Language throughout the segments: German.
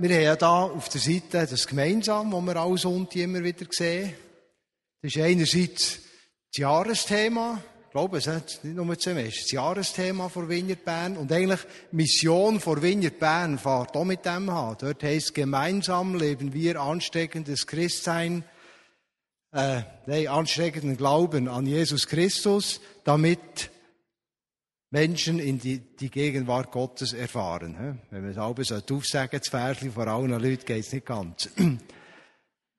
Wir haben ja da auf der Seite das Gemeinsam, das wir alle Sonntag immer wieder sehen. Das ist einerseits das Jahresthema. Ich glaube, es nicht nur zum Semester. Das Jahresthema von Vineyard Bern. Und eigentlich Mission von Vineyard Bern fährt auch mit dem an. Dort heisst, gemeinsam leben wir ansteckendes Christsein, äh, nein, ansteckenden Glauben an Jesus Christus, damit Menschen in die, die Gegenwart Gottes erfahren. Wenn man es selber aufsagen das Versli vor allen Leuten geht es nicht ganz.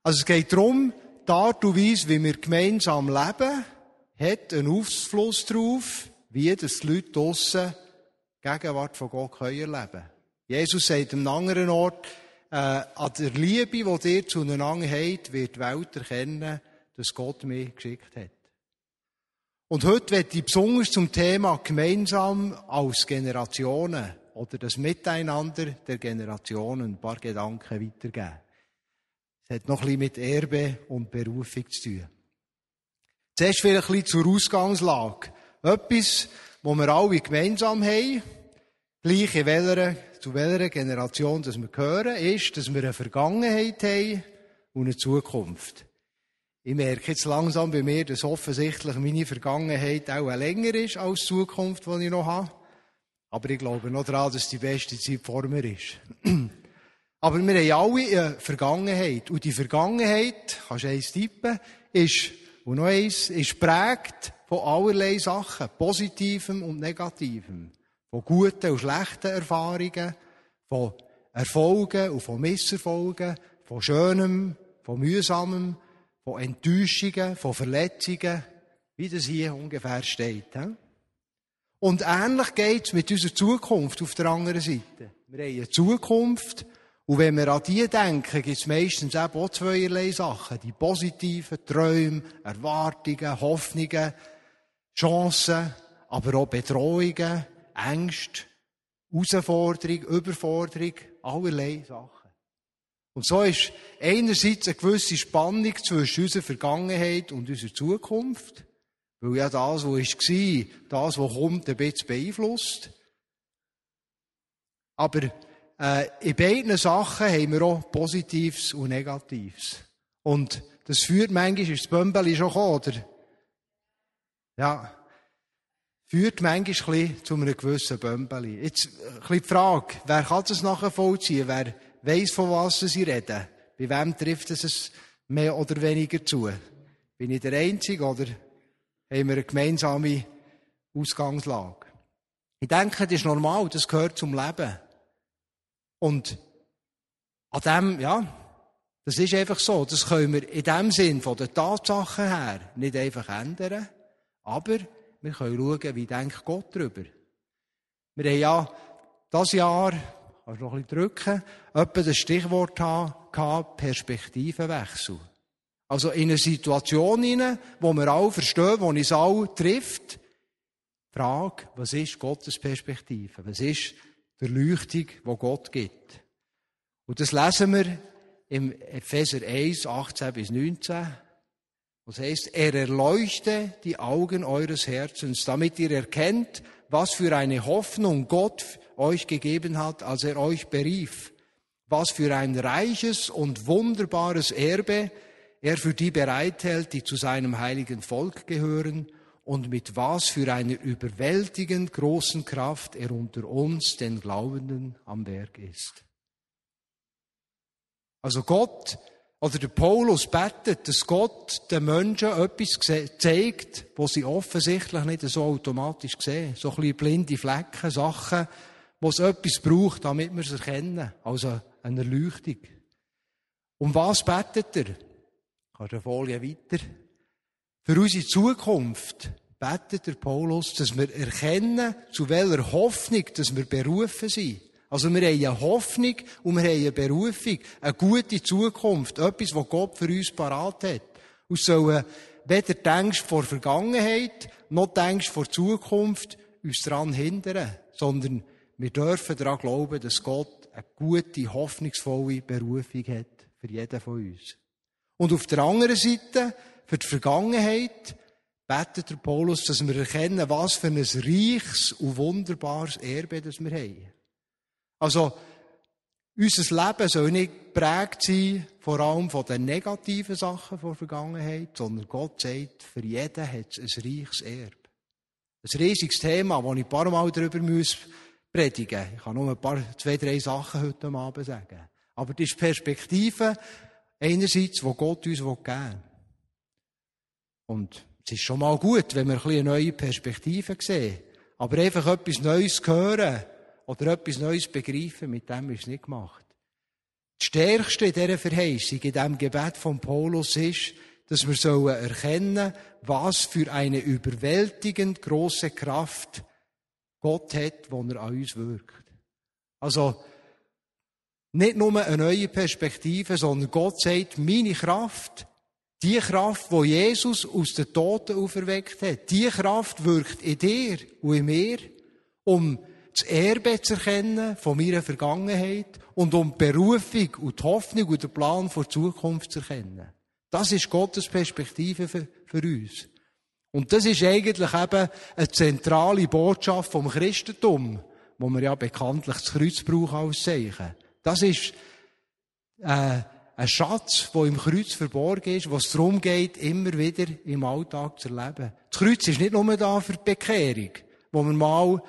Also es geht darum, die Art und Weise, wie wir gemeinsam leben, hat einen Aufschluss darauf, wie das die Leute draussen Gegenwart von Gott können erleben Jesus sagt am anderen Ort, äh, an der Liebe, die ihr zueinander habt, wird die Welt erkennen, dass Gott mich geschickt hat. Und heute werde ich besonders zum Thema gemeinsam als Generationen oder das Miteinander der Generationen ein paar Gedanken weitergeben. Es hat noch ein bisschen mit Erbe und Berufung zu tun. Zuerst vielleicht ein bisschen zur Ausgangslage. Etwas, wo wir alle gemeinsam haben, gleich in welcher, zu welcher Generation das wir gehören, ist, dass wir eine Vergangenheit haben und eine Zukunft. Ich merke jetzt langsam bei mir, dass offensichtlich meine Vergangenheit auch länger ist als die Zukunft, die ich noch habe. Aber ich glaube noch daran, dass die beste Zeit vor mir ist. Aber wir haben alle eine Vergangenheit. Und die Vergangenheit, kannst du eins tippen, ist, und noch eins, ist prägt von allerlei Sachen. Positivem und Negativem. Von guten und schlechten Erfahrungen. Von Erfolgen und von Misserfolgen. Von Schönem, von Mühsamem von Enttäuschungen, von Verletzungen, wie das hier ungefähr steht. Und ähnlich geht es mit unserer Zukunft auf der anderen Seite. Wir haben eine Zukunft, und wenn wir an die denken, gibt es meistens eben auch zweierlei Sachen. Die positiven Träume, Erwartungen, Hoffnungen, Chancen, aber auch Bedrohungen, Ängste, Herausforderung, Überforderung, allerlei Sachen. Und so ist einerseits eine gewisse Spannung zwischen unserer Vergangenheit und unserer Zukunft, weil ja das, was war, das, was kommt, ein bisschen beeinflusst. Aber äh, in beiden Sachen haben wir auch Positives und Negatives. Und das führt manchmal, ist das Bömbeli schon gekommen, oder? Ja. Führt manchmal ein zu einem gewissen Bömbeli. Jetzt ein bisschen die Frage, wer kann das nachher vollziehen? Wer weiss, von was sie reden. Bei wem trifft es mehr oder weniger zu? Bin ich der Einzige oder haben wir eine gemeinsame Ausgangslage? Ich denke, das ist normal, das gehört zum Leben. Und an dem, ja, das ist einfach so. Das können wir in dem Sinn von den Tatsachen her nicht einfach ändern. Aber wir können schauen, wie denkt Gott darüber. Wir haben ja das Jahr Du noch ein bisschen drücken? Etwa das Stichwort haben, Perspektivenwechsel. Also in eine Situation hinein, wo wir alle verstehen, wo uns alle trifft. Frage, was ist Gottes Perspektive? Was ist die Erleuchtung, die Gott gibt? Und das lesen wir im Epheser 1, 18 bis 19. Das heißt, er erleuchte die Augen eures Herzens, damit ihr erkennt, was für eine Hoffnung Gott euch gegeben hat, als er euch berief, was für ein reiches und wunderbares Erbe er für die bereithält, die zu seinem heiligen Volk gehören, und mit was für einer überwältigend großen Kraft er unter uns, den Glaubenden, am Werk ist. Also Gott oder der Paulus betet, dass Gott den Menschen etwas zeigt, wo sie offensichtlich nicht so automatisch sehen. So ein bisschen blinde Flecken, Sachen, wo es etwas braucht, damit wir es erkennen. Also eine Erleuchtung. Um was betet er? Kannst du Folie weiter? Für unsere Zukunft betet der Paulus, dass wir erkennen, zu welcher Hoffnung, dass wir berufen sind. Also wir haben eine Hoffnung und wir haben eine Berufung, eine gute Zukunft, etwas, was Gott für uns parat hat. Und sollen weder denkst vor Vergangenheit, noch denkst vor Zukunft uns daran hindern, sondern wir dürfen daran glauben, dass Gott eine gute, hoffnungsvolle Berufung hat für jeden von uns. Und auf der anderen Seite, für die Vergangenheit, betet der Paulus, dass wir erkennen, was für ein reiches und wunderbares Erbe das wir haben. Also, Unser Leben soll nicht geprägt sein, vor allem von den negativen Sachen der Vergangenheit, sondern Gott sagt, für jeden hat es ein reiches Erbe. Ein riesiges Thema, das ich ein paar Mal darüber muss predigen. Ich kann nur ein paar, zwei, drei Sachen heute Abend sagen. Aber das ist Perspektive, einerseits, wo Gott uns geben will. Und es ist schon mal gut, wenn wir ein bisschen neue Perspektiven sehen. Aber einfach etwas Neues hören oder etwas Neues begreifen, mit dem ist es nicht gemacht. Das Stärkste in dieser Verheißung, in diesem Gebet von Paulus ist, dass wir sollen erkennen, was für eine überwältigend große Kraft Gott hat, wo er an uns wirkt. Also, nicht nur eine neue Perspektive, sondern Gott sagt, meine Kraft, die Kraft, wo Jesus aus den Toten auferweckt hat, die Kraft wirkt in dir und in mir, um das Erbe zu erkennen von meiner Vergangenheit und um die Berufung und die Hoffnung und den Plan für die Zukunft zu erkennen. Das ist Gottes Perspektive für, für uns. Und das ist eigentlich eben eine zentrale Botschaft vom Christentum, wo man ja bekanntlich das Kreuz braucht als Zeichen. Das ist äh, ein Schatz, der im Kreuz verborgen ist, was darum geht, immer wieder im Alltag zu erleben. Das Kreuz ist nicht nur da für die Bekehrung, wo wir mal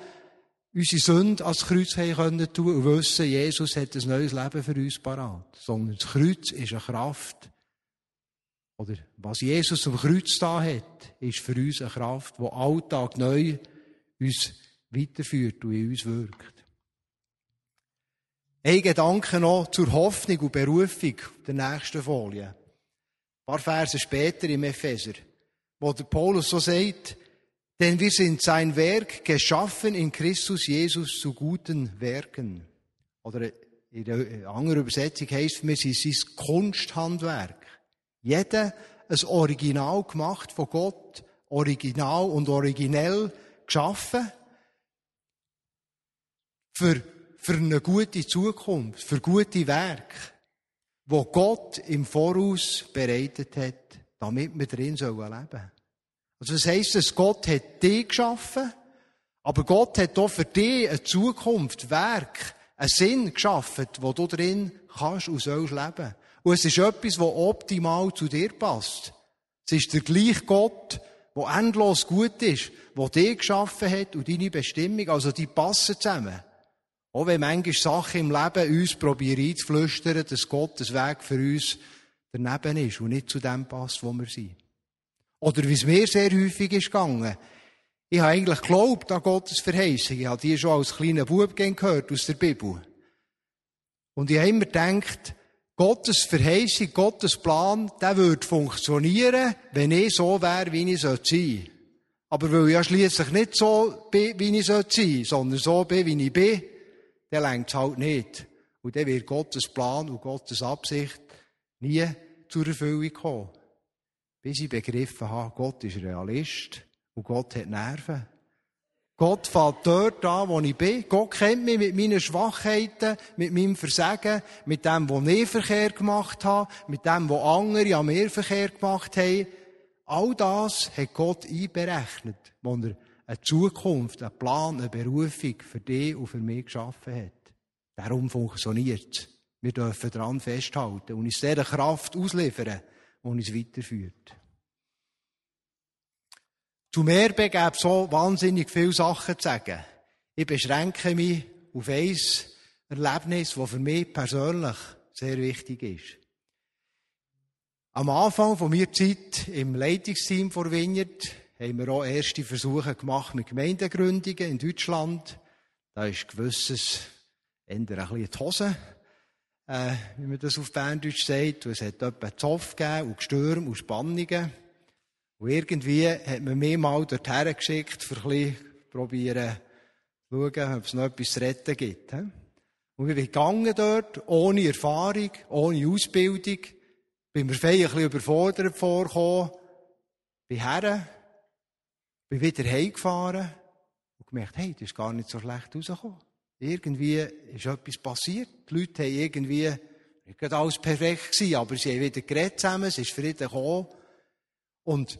unsere Sünde als Kreuz haben können tun und wissen, Jesus hat ein neues Leben für uns parat. Sondern das Kreuz ist eine Kraft, oder was Jesus am Kreuz da hat, ist für uns eine Kraft, die Alltag neu uns weiterführt und in uns wirkt. Ein Gedanke noch zur Hoffnung und Berufung der nächsten Folie. Ein paar Verse später im Epheser, wo der Paulus so sagt, denn wir sind sein Werk geschaffen in Christus Jesus zu guten Werken. Oder in der anderen Übersetzung heißt es, wir sind sein Kunsthandwerk. Jeder ein Original gemacht von Gott, original und originell geschaffen. Für für eine gute Zukunft, für gute Werke, wo Gott im Voraus bereitet hat, damit wir drin leben sollen Also das heisst, dass Gott hat dich geschaffen, aber Gott hat auch für dich eine Zukunft, Werk, einen Sinn geschaffen, wo du drin kannst und sollst leben. Und es ist etwas, was optimal zu dir passt. Es ist der gleiche Gott, der endlos gut ist, der dich geschaffen hat und deine Bestimmung, also die passen zusammen. Auch wenn manchmal Sachen im Leben uns probieren einzuflüstern, dass Gottes Weg für uns daneben ist und nicht zu dem passt, wo wir sind. Oder wie es mir sehr häufig ist gegangen. Ich habe eigentlich geglaubt an Gottes Verheißung. Ich habe die schon als kleiner Bub gehört aus der Bibel. Und ich habe immer gedacht, Gottes Verheißung, Gottes Plan, der würde funktionieren, wenn ich so wäre, wie ich sein sollte. Aber weil ich ja schliesslich nicht so bin, wie ich sein sollte, sondern so bin, wie ich bin, dann längt es halt nicht. Und dann wird Gottes Plan und Gottes Absicht nie zur Erfüllung kommen. Bis ich begriffen habe, Gott ist Realist und Gott hat Nerven. Gott fällt dort an, wo ich bin. Gott kennt mich mit meinen Schwachheiten, mit meinem Versagen, mit dem, wo ich Verkehr gemacht habe, mit dem, wo andere an mir Verkehr gemacht haben. All das hat Gott einberechnet, wo er eine Zukunft, einen Plan, eine Berufung für dich und für mich geschaffen hat. Darum funktioniert es. Wir dürfen daran festhalten und uns dieser Kraft ausliefern, die uns weiterführt. Zu Erbe gäbe so wahnsinnig viele Sachen zu sagen. Ich beschränke mich auf ein Erlebnis, das für mich persönlich sehr wichtig ist. Am Anfang von meiner Zeit im Leitungsteam vor Vineyard haben wir auch erste Versuche gemacht mit Gemeindegründungen in Deutschland. Da ist gewisses eher ein bisschen die Hose, äh, wie man das auf Berndeutsch sagt. Und es hat etwa Zoff gegeben und Gestürme und Spannungen. Und irgendwie hat man mich mal dorthin geschickt, für ein probieren, schauen, ob es noch etwas zu retten gibt. Und wir sind gegangen dort, ohne Erfahrung, ohne Ausbildung. Bin mir ein bisschen überfordert vorgekommen. Bin her, bin wieder heimgefahren und gemerkt, hey, das ist gar nicht so schlecht rausgekommen. Irgendwie ist etwas passiert. Die Leute haben irgendwie, nicht alles perfekt gewesen, aber sie haben wieder geredet zusammen, es ist Frieden gekommen. Und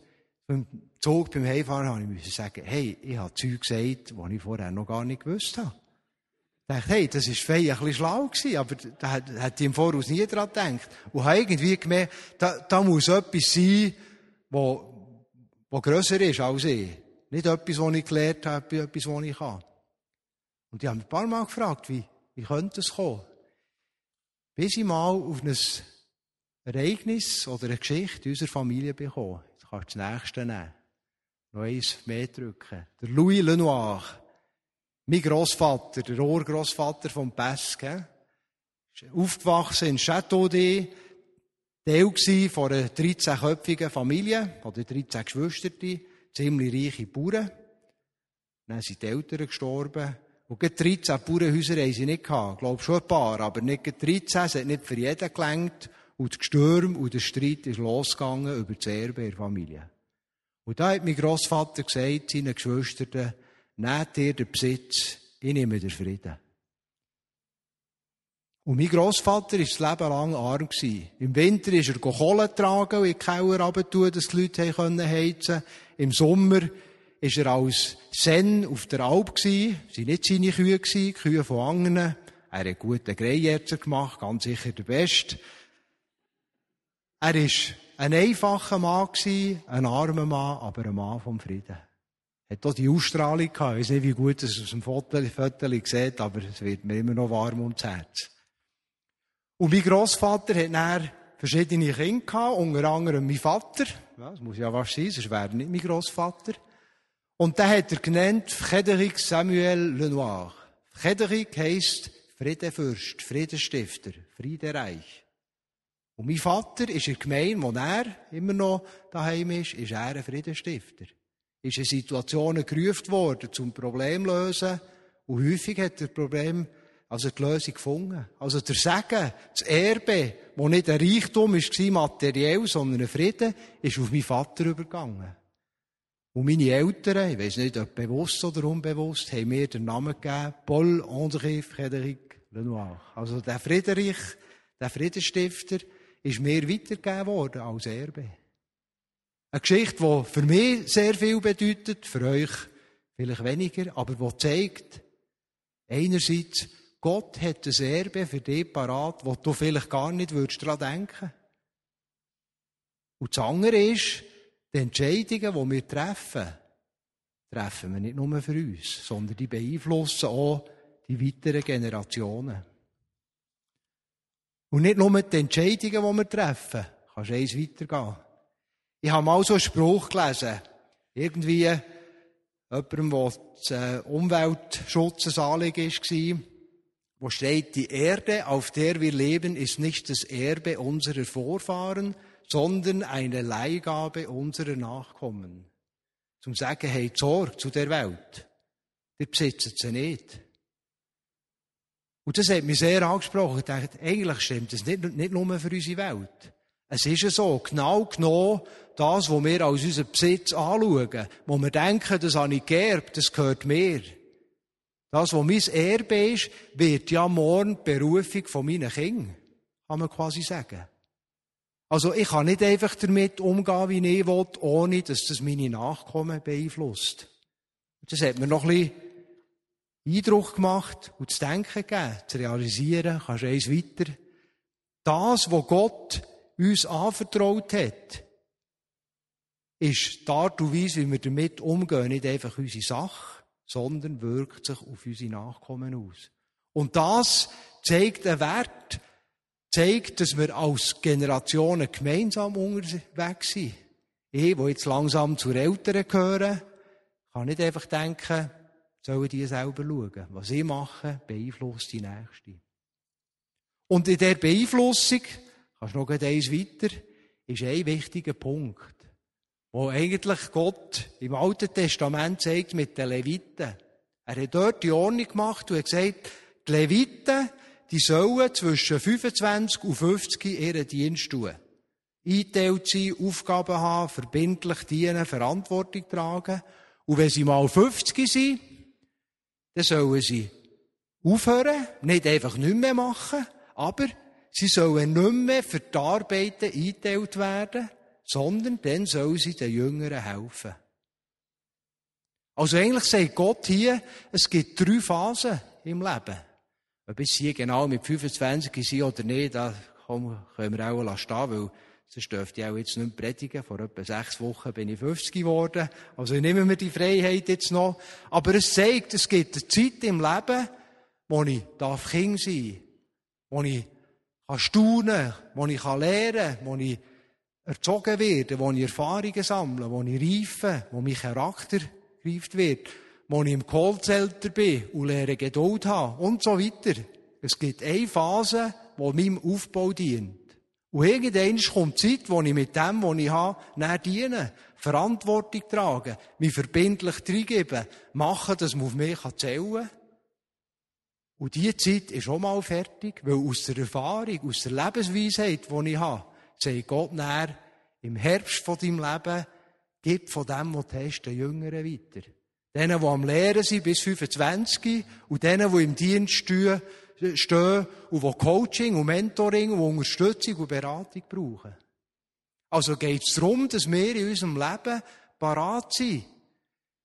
beim Zug, beim Heimfahren, habe ich sagen, hey, ich habe Zeug gesagt, die ich vorher noch gar nicht gewusst habe. dachte, hey, das ist fein ein bisschen schlau gewesen, aber da hätte ich im Voraus nie dran gedacht. Und habe irgendwie gemerkt, da, da muss etwas sein, wo, wo grösser ist als ich. Nicht etwas, was ich gelernt habe, etwas, was ich kann. Und ich habe mich ein paar Mal gefragt, wie, wie könnte es kommen? Bis ich mal auf ein Ereignis oder eine Geschichte unserer Familie bekommen. Kannst du das nächste nehmen. Noch eins mehr drücken. Der Louis Lenoir. Mein Großvater, der Urgroßvater vom Pesque. Aufgewachsen in Château d'E. Teil von einer 13-köpfigen Familie, oder 13 Geschwister, ziemlich reiche Bauern. Dann sind die Eltern gestorben. Und gerade 13 Bauernhäuser haben sie nicht gehabt. Ich glaube schon ein paar, aber nicht 13. Es hat nicht für jeden gelangt. Und das Gestürm und der Streit ist losgegangen über das Erbe der Familie. Und da hat mein Grossvater gesagt seinen Geschwistern, nehmt ihr den Besitz, ich nehme den Frieden. Und mein Grossvater war das Leben lang arm. Im Winter ist er Kohle tragen und in die Keller runter dass die Leute heizen konnten. Im Sommer war er als Sen auf der Alp. Es waren nicht seine Kühe, die Kühe von anderen. Er hat gute Greijäger gemacht, ganz sicher der Beste. Er war ein einfacher Mann, ein armer Mann, aber ein Mann vom Frieden. Er hat auch die Ausstrahlung gehabt. Ich weiß nicht, wie gut es aus dem Foto, sieht, aber es wird mir immer noch warm ums Herz. Und mein Grossvater hat dann verschiedene Kinder gehabt, unter anderem mein Vater. Ja, das muss ja was sein, sonst wäre nicht mein Grossvater. Und den hat er genannt Frédéric Samuel Lenoir. Frédéric heisst Friedefürst, Friedenstifter, Friedereich. Und mein Vater ist in der Gemeinde, wo er immer noch daheim ist, ist er ein Friedenstifter. Ist in Situationen gerufen worden, zum Problem lösen. Und häufig hat er Problem, also die Lösung gefunden. Also der Segen, das Erbe, wo nicht ein Reichtum war, materiell, sondern ein Frieden, ist auf meinen Vater übergegangen. Und meine Eltern, ich weiß nicht, ob bewusst oder unbewusst, haben mir den Namen gegeben, Paul André Frédéric Lenoir. Also der Friedrich, der Friedenstifter, ist mir weitergegeben worden als Erbe. Eine Geschichte, die für mich sehr viel bedeutet, für euch vielleicht weniger, aber die zeigt, einerseits, Gott hat ein Erbe für dich parat, wo du vielleicht gar nicht würdest daran denken. Und das andere ist, die Entscheidungen, die wir treffen, treffen wir nicht nur für uns, sondern die beeinflussen auch die weiteren Generationen. Und nicht nur die Entscheidungen, die wir treffen, kannst du eins weitergehen. Ich habe mal so einen Spruch gelesen. Irgendwie jemandem, der das äh, Umweltschutz ein Anliegen war, wo steht, die Erde, auf der wir leben, ist nicht das Erbe unserer Vorfahren, sondern eine Leihgabe unserer Nachkommen. Zum sagen, hey, Sorge zu der Welt. Wir besitzen sie nicht. Und das hat mich sehr angesprochen. Ich dachte, eigentlich stimmt das nicht, nicht nur für unsere Welt. Es ist ja so, genau genommen, das, was wir als unseren Besitz anschauen, wo wir denken, das habe ich geerbt, das gehört mir. Das, was mein Erbe ist, wird ja morgen die Berufung von meinen Kindern, kann man quasi sagen. Also ich kann nicht einfach damit umgehen, wie ich will, ohne dass das meine Nachkommen beeinflusst. Das hat mir noch ein bisschen Eindruck gemacht und zu denken gegeben, zu realisieren, kannst du eins weiter. Das, was Gott uns anvertraut hat, ist die Art und Weise, wie wir damit umgehen, nicht einfach unsere Sache, sondern wirkt sich auf unsere Nachkommen aus. Und das zeigt einen Wert, zeigt, dass wir als Generationen gemeinsam unterwegs sind. Ich, wo jetzt langsam zu Eltern gehören, kann nicht einfach denken, sollen die selber schauen. Was sie machen, beeinflusst die Nächste. Und in der Beeinflussung, kannst du noch eins weiter, ist ein wichtiger Punkt, wo eigentlich Gott im Alten Testament zeigt mit den Leviten. Er hat dort die Ordnung gemacht und hat gesagt, die Leviten, die sollen zwischen 25 und 50 ihren Dienst tun. Eingeteilt sein, Aufgaben haben, verbindlich dienen, Verantwortung tragen. Und wenn sie mal 50 sind, dann sollen sie aufhören, nicht einfach nicht mehr machen, aber sie sollen nicht mehr für die Arbeiten eingeteilt werden, sondern dann sollen sie den Jüngeren helfen. Also eigentlich sagt Gott hier, es gibt drei Phasen im Leben. Ob jetzt hier genau mit 25 sind oder nicht, da können wir auch stehen, weil sonst dürfte ich auch jetzt nicht predigen. Vor etwa sechs Wochen bin ich 50 geworden. Also ich nehme mir die Freiheit jetzt noch. Aber es zeigt, es gibt eine Zeit im Leben, wo ich darf Kind sein darf, wo ich kann staunen wo ich lernen kann, wo ich erzogen werde, wo ich Erfahrungen sammle, wo ich reife, wo mein Charakter gereift wird, wo ich im Kohlzelter bin und lehre Geduld haben und so weiter. Es gibt eine Phase, die meinem Aufbau dient. Und irgendwann kommt die Zeit, wo ich mit dem, was ich habe, näher diene, Verantwortung trage, mich verbindlich reingebe, mache, dass man auf mich zählen kann. Und diese Zeit ist auch mal fertig, weil aus der Erfahrung, aus der Lebensweisheit, die ich habe, sagt Gott näher, im Herbst von deinem Leben, gib von dem, was du hast, den Jüngeren weiter. Denen, die am Lehren sind, bis 25, und denen, die im Dienst stehen, stehen und die Coaching und Mentoring und Unterstützung und Beratung brauchen. Also geht es darum, dass wir in unserem Leben parat sind,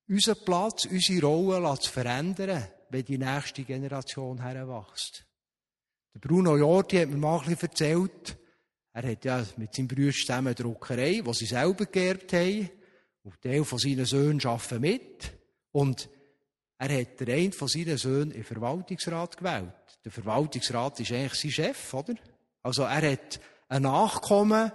unseren Platz, unsere Rolle zu verändern, wenn die nächste Generation heranwächst. Der Bruno Jordi hat mir mal ein bisschen erzählt, er hat ja mit seinem Bruder zusammen eine Druckerei, die sie selber geerbt haben. Und Teil von seinen Söhnen arbeiten mit. Und er hat den einen von seinen Söhnen im Verwaltungsrat gewählt. Der Verwaltungsrat ist eigentlich sein Chef, oder? Also er hat einen Nachkommen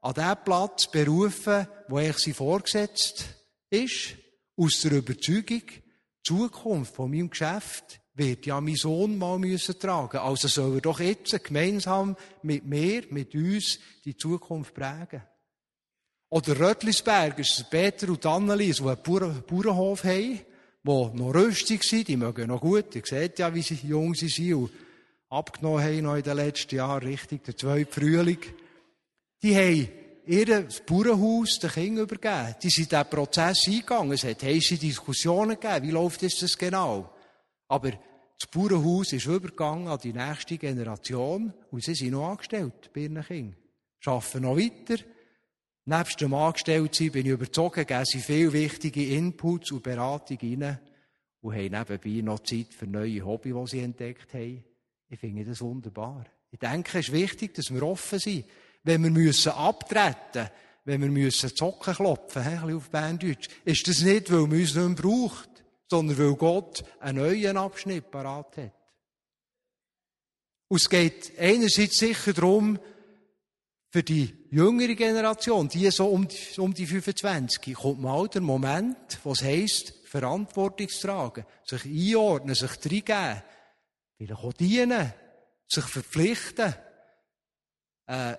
an den Platz berufen, wo eigentlich sein vorgesetzt ist, aus der Überzeugung, die Zukunft von meinem Geschäft wird ja mein Sohn mal müssen tragen. Also soll er doch jetzt gemeinsam mit mir, mit uns, die Zukunft prägen. Oder Röttlisberg ist Peter und Annelies, die einen Bauernhof haben die noch rüstig sind, die mögen noch gut. Ihr seht ja, wie sie jung sie sind und abgenommen haben noch in den letzten Jahren, richtig, der zweite Frühling. Die haben ihr Bauernhaus den Kindern übergeben. Die sind diesen Prozess eingegangen. Es hat heiße Diskussionen gegeben. Wie läuft das genau? Aber das Bauernhaus ist übergegangen an die nächste Generation und sie sind noch angestellt bei ihren Kindern. Arbeiten noch weiter. Nebst dem Angestelltsein bin ich überzogen, geben sie viel wichtige Inputs und Beratungen rein und haben nebenbei noch Zeit für neue Hobbys, die sie entdeckt haben. Ich finde das wunderbar. Ich denke, es ist wichtig, dass wir offen sind. Wenn wir müssen abtreten wenn wir müssen Zocken klopfen, ein bisschen auf Berndeutsch, ist das nicht, weil man uns nicht mehr braucht, sondern weil Gott einen neuen Abschnitt parat hat. Und es geht einerseits sicher darum, für die jüngere Generation, die so um um die 25, kommt mal der Moment, wo es heisst, Verantwortung zu tragen, sich einordnen, sich reingeben, vielleicht auch dienen, sich verpflichten. Äh,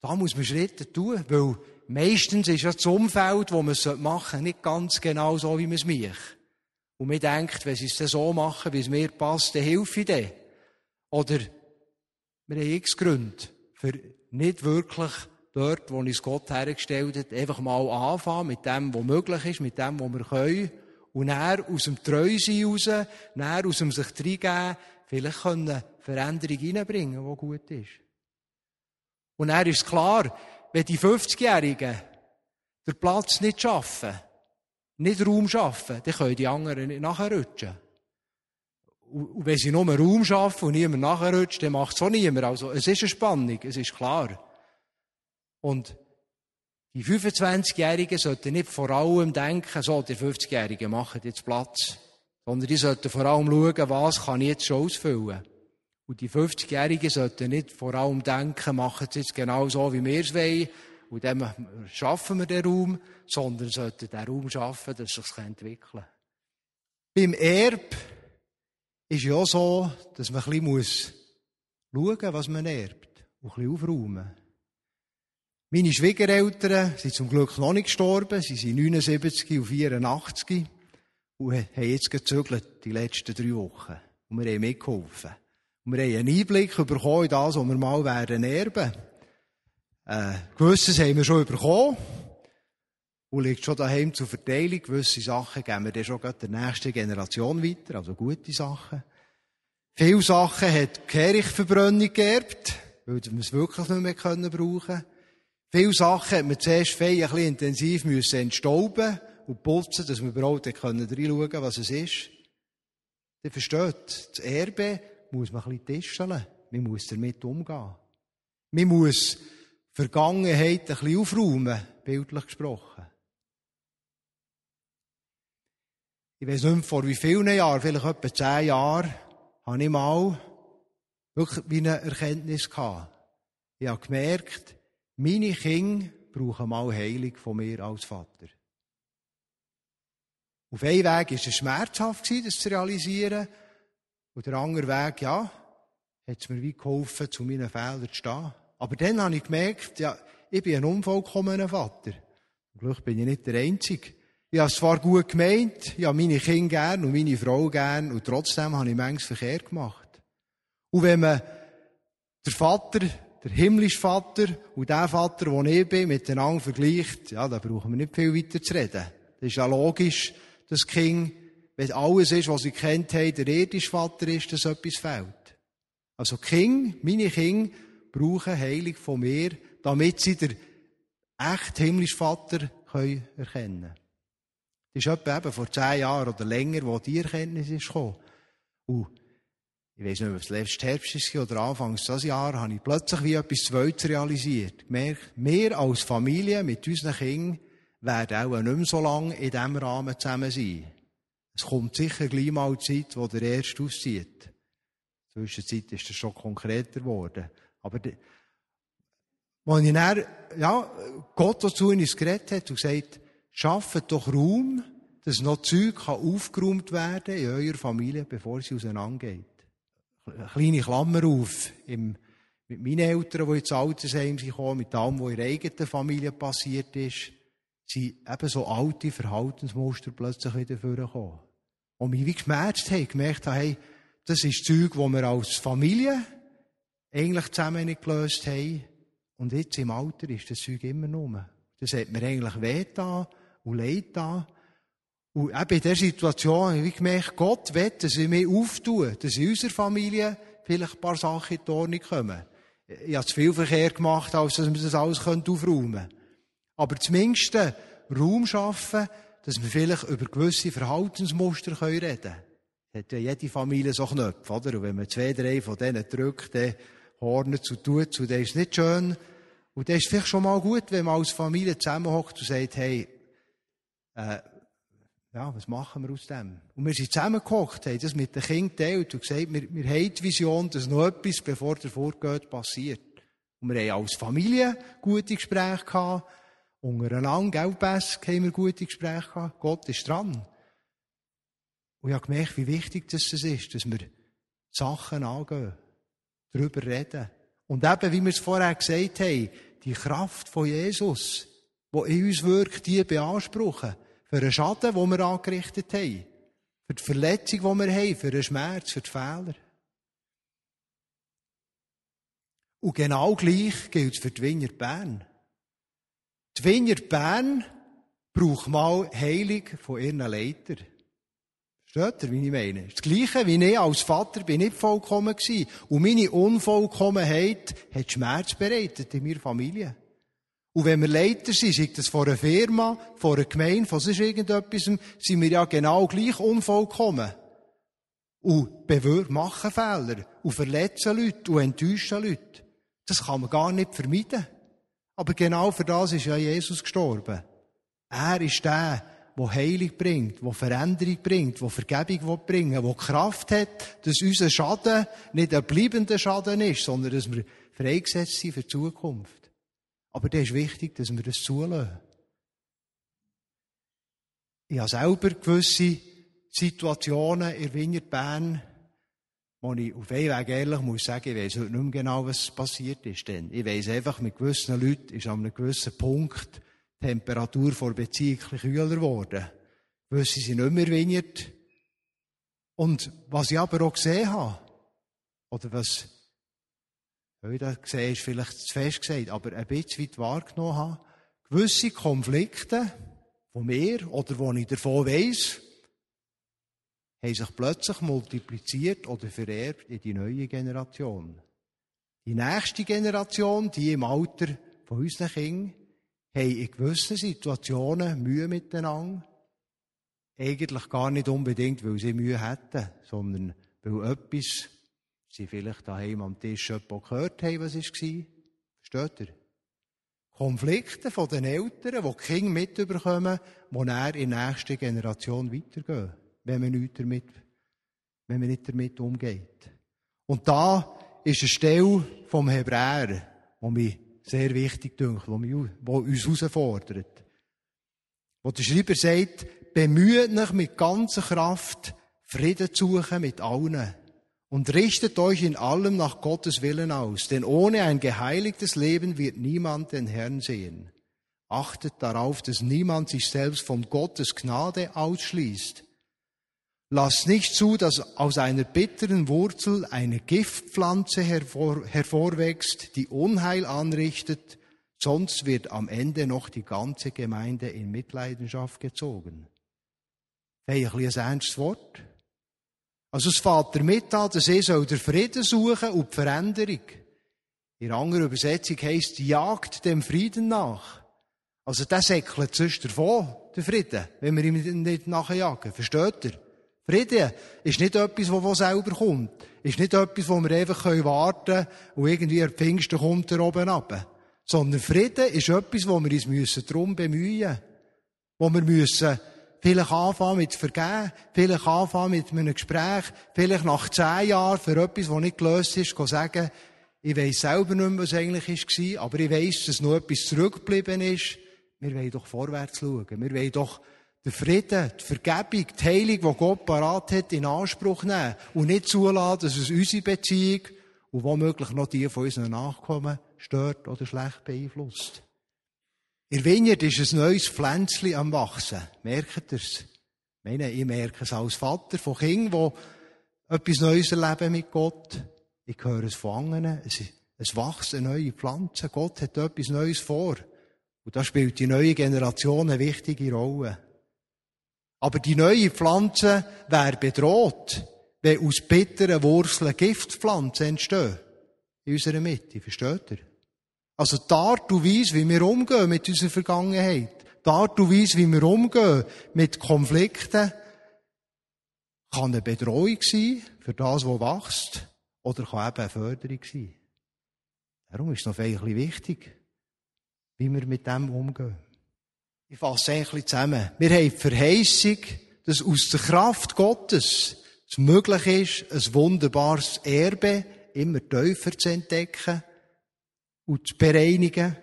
da muss man Schritte tun, weil meistens ist ja das Umfeld, wo man es machen sollte, nicht ganz genau so, wie man es macht. Und man denkt, wenn sie es so machen, wie es mir passt, dann helfe ich dann. Oder wir haben x Gründe für nicht wirklich dort, wo uns Gott hergestellt hat, einfach mal anfangen mit dem, was möglich ist, mit dem, was wir können. Und dann aus dem Treusein raus, dann aus dem sich reingeben, vielleicht können Veränderung reinbringen, die gut ist. Und dann ist klar, wenn die 50-Jährigen den Platz nicht schaffen, nicht Raum schaffen, dann können die anderen nicht nachrutschen. Und wenn sie nur Raum schaffen und niemand nachrutscht, dann macht es auch niemand. Also, es ist eine Spannung, es ist klar. Und die 25-Jährigen sollten nicht vor allem denken, so, die 50-Jährigen machen jetzt Platz. Sondern die sollten vor allem schauen, was kann ich jetzt schon ausfüllen. Und die 50-Jährigen sollten nicht vor allem denken, machen es jetzt genau so, wie wir es wollen. Und dann schaffen wir den Raum, sondern sollten den Raum schaffen, dass es sich entwickeln kann. Beim Erb ist ja so, dass man ein bisschen muss was man erbt und ein bisschen aufräumen. Meine Schwiegereltern sind zum Glück noch nicht gestorben. Sie sind 79 und 84 und haben jetzt gezögert die letzten drei Wochen. Und wir haben mitgeholfen. Und wir haben einen Einblick bekommen in das, was wir mal werden erben. Äh, gewisses haben wir schon bekommen und liegt schon daheim zur Verteilung. Gewisse Sachen geben wir dann schon der nächsten Generation weiter, also gute Sachen. Viele Sachen hat die Kehrichtverbrennung geerbt, weil wir es wirklich nicht mehr können brauchen Viele Sachen hat man zuerst fein ein bisschen intensiv müssen entstauben und putzen, dass wir überhaupt reinschauen können, was es ist. Ihr versteht, das Erbe muss man ein bisschen tischeln. Man muss damit umgehen. Man muss Vergangenheit ein bisschen aufräumen, bildlich gesprochen. Ich weiß nicht mehr, vor wie vielen Jahren, vielleicht etwa zehn Jahren, habe ich mal wirklich wie eine Erkenntnis gehabt. Ich habe gemerkt, meine Kinder brauchen mal Heilung von mir als Vater. Auf einem Weg war es schmerzhaft, das zu realisieren. Und der andere Weg, ja, hat es mir wie geholfen, zu meinen Fehlern zu stehen. Aber dann habe ich gemerkt, ja, ich bin ein unvollkommener Vater. Zum Glück bin ich nicht der Einzige. Ich habe es zwar gut gemeint, ich habe meine Kinder gern und meine Frau gern, und trotzdem habe ich manches Verkehr gemacht. Und wenn man der Vater, der himmlische Vater und der Vater, den ich bin, miteinander vergleicht, ja, da brauchen wir nicht viel weiter zu reden. Das ist ja logisch, dass Kind, wenn alles ist, was sie kennt haben, der irdische Vater ist, dass etwas fehlt. Also Kind, meine Kinder, brauchen Heilung von mir, damit sie den echten himmlischen Vater erkennen können. Das ist etwa eben vor zehn Jahren oder länger, wo die Erkenntnis ist gekommen. Und ich weiß nicht, ob es letztes Herbst war oder Anfangs dieses Jahr, habe ich plötzlich wie etwas Zweites realisiert. Gemerkt, wir als Familie mit unseren Kindern werden auch nicht mehr so lange in diesem Rahmen zusammen sein. Es kommt sicher gleich mal die Zeit, wo der Erste auszieht. In der Zwischenzeit ist das schon konkreter geworden. Aber, als ich dann, ja, Gott dazu in uns geredet hat und gesagt, schafft doch Raum, dass noch Zeug kann aufgeräumt werden in eurer Familie, bevor sie auseinandergeht. Eine kleine Klammer auf. Im, mit meinen Eltern, die ins Altersheim sind, mit allem, was in ihrer eigenen Familie passiert ist, sind eben so alte Verhaltensmuster plötzlich wieder vorgekommen. Und mich wie geschmerzt haben, gemerkt haben, hey, das ist Zeug, das wir als Familie eigentlich zusammen nicht gelöst haben. Und jetzt im Alter ist das Zeug immer nur. Das hat mir eigentlich weh da und leid da. Und eben in dieser Situation habe ich gemerkt, Gott will, dass ich mich auftue, dass in unserer Familie vielleicht ein paar Sachen in die Ordnung kommen. Ich habe zu viel Verkehr gemacht, als dass wir das alles aufräumen können. Aber zumindest Raum schaffen, dass wir vielleicht über gewisse Verhaltensmuster reden können. Hat ja jede Familie so Knöpfe, oder? Und wenn man zwei, drei von denen drückt, dann hornet zu tut zu, dann ist nicht schön. Und dann ist vielleicht schon mal gut, wenn man als Familie zusammenhockt und sagt, hey, äh, ja, was machen wir aus dem? Und wir sind zusammengekocht, haben das mit den Kindern geteilt und gesagt, wir, wir haben die Vision, dass noch etwas, bevor der vorgeht, passiert. Und wir haben als Familie gute Gespräche gehabt, untereinander, gell, Bess, haben wir gute Gespräche gehabt. Gott ist dran. Und ich habe gemerkt, wie wichtig das ist, dass wir Sachen angehen, darüber reden. Und eben, wie wir es vorher gesagt haben, die Kraft von Jesus, die in uns wirkt, die beanspruchen. Für den Schaden, den wir angerichtet haben. Für die Verletzung, die wir haben. Für den Schmerz, für die Fehler. Und genau gleich gilt es für die Wiener Bern. Die Wiener Bern braucht mal Heilung von ihren Leitern. Versteht ihr, wie ich meine? Das Gleiche wie ich als Vater bin nicht vollkommen gewesen. Und meine Unvollkommenheit hat Schmerz bereitet in meiner Familie. Und wenn wir Leiter sind, sei das von einer Firma, von einer Gemeinde, von sonst irgendetwas, sind wir ja genau gleich unvollkommen. Und machen Fehler. Und verletzen Leute und enttäuschen Leute. Das kann man gar nicht vermeiden. Aber genau für das ist ja Jesus gestorben. Er ist der, der Heilung bringt, der Veränderung bringt, der Vergebung will, der Kraft hat, dass unser Schaden nicht ein bleibender Schaden ist, sondern dass wir freigesetzt sind für die Zukunft. Aber das ist wichtig, dass wir das zulassen. Ich habe selber gewisse Situationen in Wiener Bern, wo ich auf einen Weg ehrlich muss sagen, ich weiß heute nicht mehr genau, was passiert ist. Denn ich weiß einfach, mit gewissen Leuten ist an einem gewissen Punkt die Temperatur vor Beziehung kühler geworden. Gewisse sind nicht mehr wingert. Und was ich aber auch gesehen habe, oder was ich da gesehen ist vielleicht zu fest gesagt, aber ein bisschen weit wahrgenommen habe, gewisse Konflikte von mir oder wo ich davon weiss, haben sich plötzlich multipliziert oder vererbt in die neue Generation. Die nächste Generation, die im Alter von unseren Kindern, haben in gewissen Situationen Mühe miteinander. Eigentlich gar nicht unbedingt, weil sie Mühe hätten, sondern weil etwas, sie vielleicht daheim am Tisch jemand gehört haben, was war. Versteht ihr? Konflikte von den Eltern, die die Kinder mitbekommen, die dann in der nächsten Generation weitergehen, wenn man, nicht damit, wenn man nicht damit umgeht. Und da ist eine Stelle vom Hebräer, die mich sehr wichtig dünkt, die uns herausfordert. Wo der Schreiber sagt, bemüht euch mit ganzer Kraft, Frieden zu suchen mit allen. Und richtet euch in allem nach Gottes Willen aus, denn ohne ein geheiligtes Leben wird niemand den Herrn sehen. Achtet darauf, dass niemand sich selbst von Gottes Gnade ausschließt. Lasst nicht zu, dass aus einer bitteren Wurzel eine Giftpflanze hervor, hervorwächst, die Unheil anrichtet, sonst wird am Ende noch die ganze Gemeinde in Mitleidenschaft gezogen. Hey, ein, ernstes Wort. Also es fährt damit an, dass er soll den Frieden suchen und die Veränderung. In einer anderen Übersetzung heisst, jagt dem Frieden nach. Also der säckelt sonst davon, der Frieden, wenn wir ihm nicht nachjagen. Versteht ihr? Frieden ist nicht etwas, das selber kommt. Ist nicht etwas, wo wir einfach warten können und irgendwie am Pfingsten kommt er oben runter. Sondern Frieden ist etwas, wo wir uns darum bemühen müssen. Wo wir müssen vielleicht anfangen mit Vergehen, vielleicht anfangen mit einem Gespräch, vielleicht nach zehn Jahren für etwas, das nicht gelöst ist, sagen, ich weiss selber nicht mehr, was eigentlich war, aber ich weiss, dass noch etwas zurückgeblieben ist. Wir wollen doch vorwärts schauen. Wir wollen doch den Frieden, die Vergebung, die Heilung, die Gott parat hat, in Anspruch nehmen und nicht zulassen, dass es unsere Beziehung und womöglich noch die von unseren Nachkommen stört oder schlecht beeinflusst. In Vineyard ist ein neues Pflänzchen am Wachsen. Merkt ihr's? Ich meine, ich merke es als Vater von Kindern, die etwas Neues erleben mit Gott. Ich höre es von anderen. Es, es wächst neue Pflanze. Gott hat etwas Neues vor. Und da spielt die neue Generation eine wichtige Rolle. Aber die neue Pflanze wäre bedroht, wenn aus bitteren Wurzeln Giftpflanzen entstehen. In unserer Mitte. Versteht ihr? Also die Art und Weise, wie wir umgehen mit unserer Vergangenheit, die Art und Weise, wie wir umgehen mit Konflikten, kann eine Bedrohung sein für das, was wächst, oder kann eben eine Förderung sein. Darum ist es noch ein bisschen wichtig, wie wir mit dem umgehen. Ich fasse ein bisschen zusammen. Wir haben die Verheißung, dass aus der Kraft Gottes es möglich ist, ein wunderbares Erbe immer tiefer zu entdecken und zu bereinigen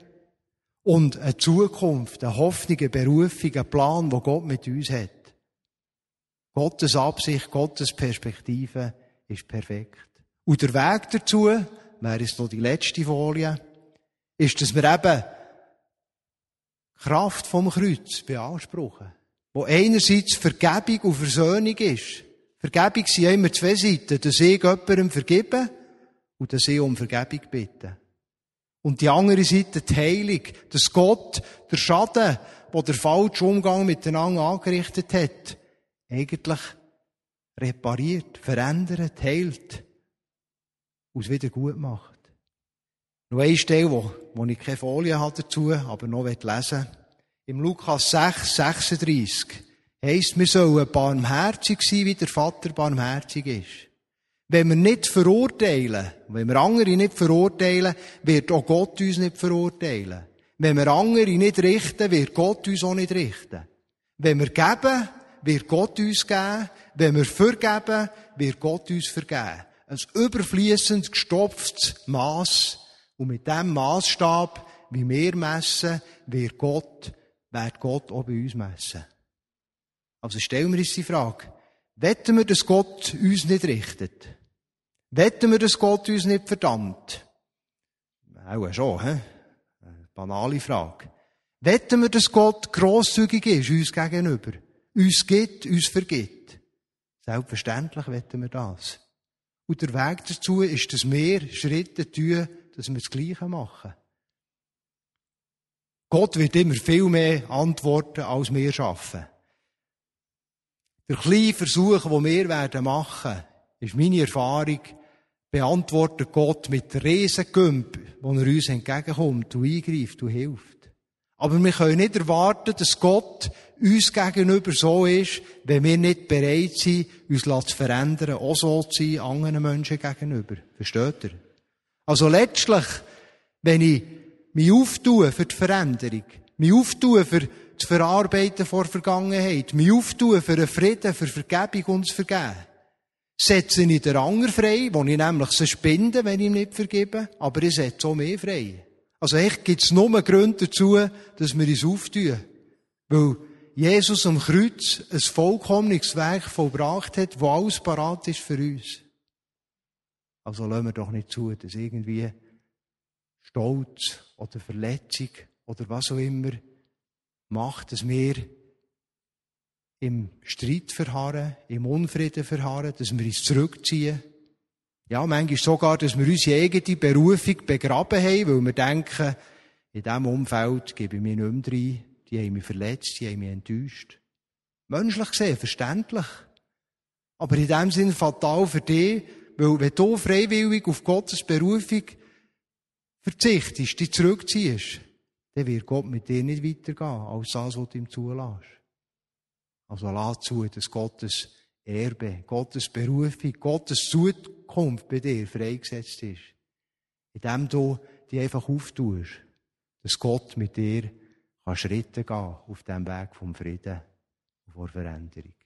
und eine Zukunft, eine Hoffnung, eine Berufung, einen Plan, wo Gott mit uns hat. Gottes Absicht, Gottes Perspektive ist perfekt. Und der Weg dazu, wäre es noch die letzte Folie, ist, dass wir eben Kraft vom Kreuz beanspruchen. Wo einerseits Vergebung und Versöhnung ist. Vergebung sind immer zwei Seiten. Dass ich jemandem vergebe und dass ich um Vergebung bitte. Und die andere Seite die Heilung, dass Gott der Schaden, wo der falsche Umgang miteinander angerichtet hat, eigentlich repariert, verändert, heilt und es wieder gut macht. Noch eine Stelle, wo, wo ich keine Folie habe dazu, aber noch lesen will. Im Lukas 6, 36 heisst, wir sollen barmherzig sein, wie der Vater barmherzig ist. Wenn wir nicht verurteilen, wenn wir andere nicht verurteilen, wird auch Gott uns nicht verurteilen. Wenn wir andere nicht richten, wird Gott uns auch nicht richten. Wenn wir geben, wird Gott uns geben. Wenn wir vergeben, wird Gott uns vergeben. Ein überfließend gestopftes Maß. Und mit dem Maßstab, wie wir messen, wird Gott, wird Gott auch bei uns messen. Also stellen wir uns die Frage, wetten wir, dass Gott uns nicht richtet? Wetten wir, dass Gott uns nicht verdammt? Auch schon, hä? Banale Frage. Wetten wir, dass Gott grosszügig ist uns gegenüber? Uns gibt, uns vergibt? Selbstverständlich wetten wir das. Und der Weg dazu ist, dass wir Schritte tun, dass wir das Gleiche machen. Gott wird immer viel mehr antworten, als wir schaffen. Der kleine Versuch, den wir werden machen, ist meine Erfahrung, beantwortet Gott mit Riesengümp, wo er uns entgegenkommt und eingreift und hilft. Aber wir können nicht erwarten, dass Gott uns gegenüber so ist, wenn wir nicht bereit sind, uns zu verändern, auch so zu sein, anderen Menschen gegenüber. Versteht ihr? Also letztlich, wenn ich mich auftue für die Veränderung, mich auftue für das Verarbeiten vor Vergangenheit, mich auftue für einen Frieden, für Vergebung und das Vergeben, setze ich den Anger frei, wo ich nämlich so spinde, wenn ich ihm nicht vergebe, aber ich setze auch mehr frei. Also echt gibt es nur Gründe dazu, dass wir uns auftun. Weil Jesus am Kreuz ein vollkommenes Werk vollbracht hat, wo alles parat ist für uns. Also lassen wir doch nicht zu, dass irgendwie Stolz oder Verletzung oder was auch immer macht, dass wir im Streit verharren, im Unfrieden verharren, dass wir uns zurückziehen. Ja, manchmal sogar, dass wir unsere eigene Berufung begraben haben, weil wir denken, in diesem Umfeld gebe ich mich nicht mehr rein, die haben mich verletzt, die haben mich enttäuscht. Menschlich gesehen, verständlich. Aber in dem Sinne fatal für dich, weil wenn du freiwillig auf Gottes Berufung verzichtest, dich zurückziehst, dann wird Gott mit dir nicht weitergehen, als das, was du ihm zulässt. Also lass zu, dass Gottes Erbe, Gottes Berufung, Gottes Zukunft bei dir freigesetzt ist. Indem du die einfach auftust, dass Gott mit dir kann Schritte gehen auf dem Weg vom Frieden und vor Veränderung.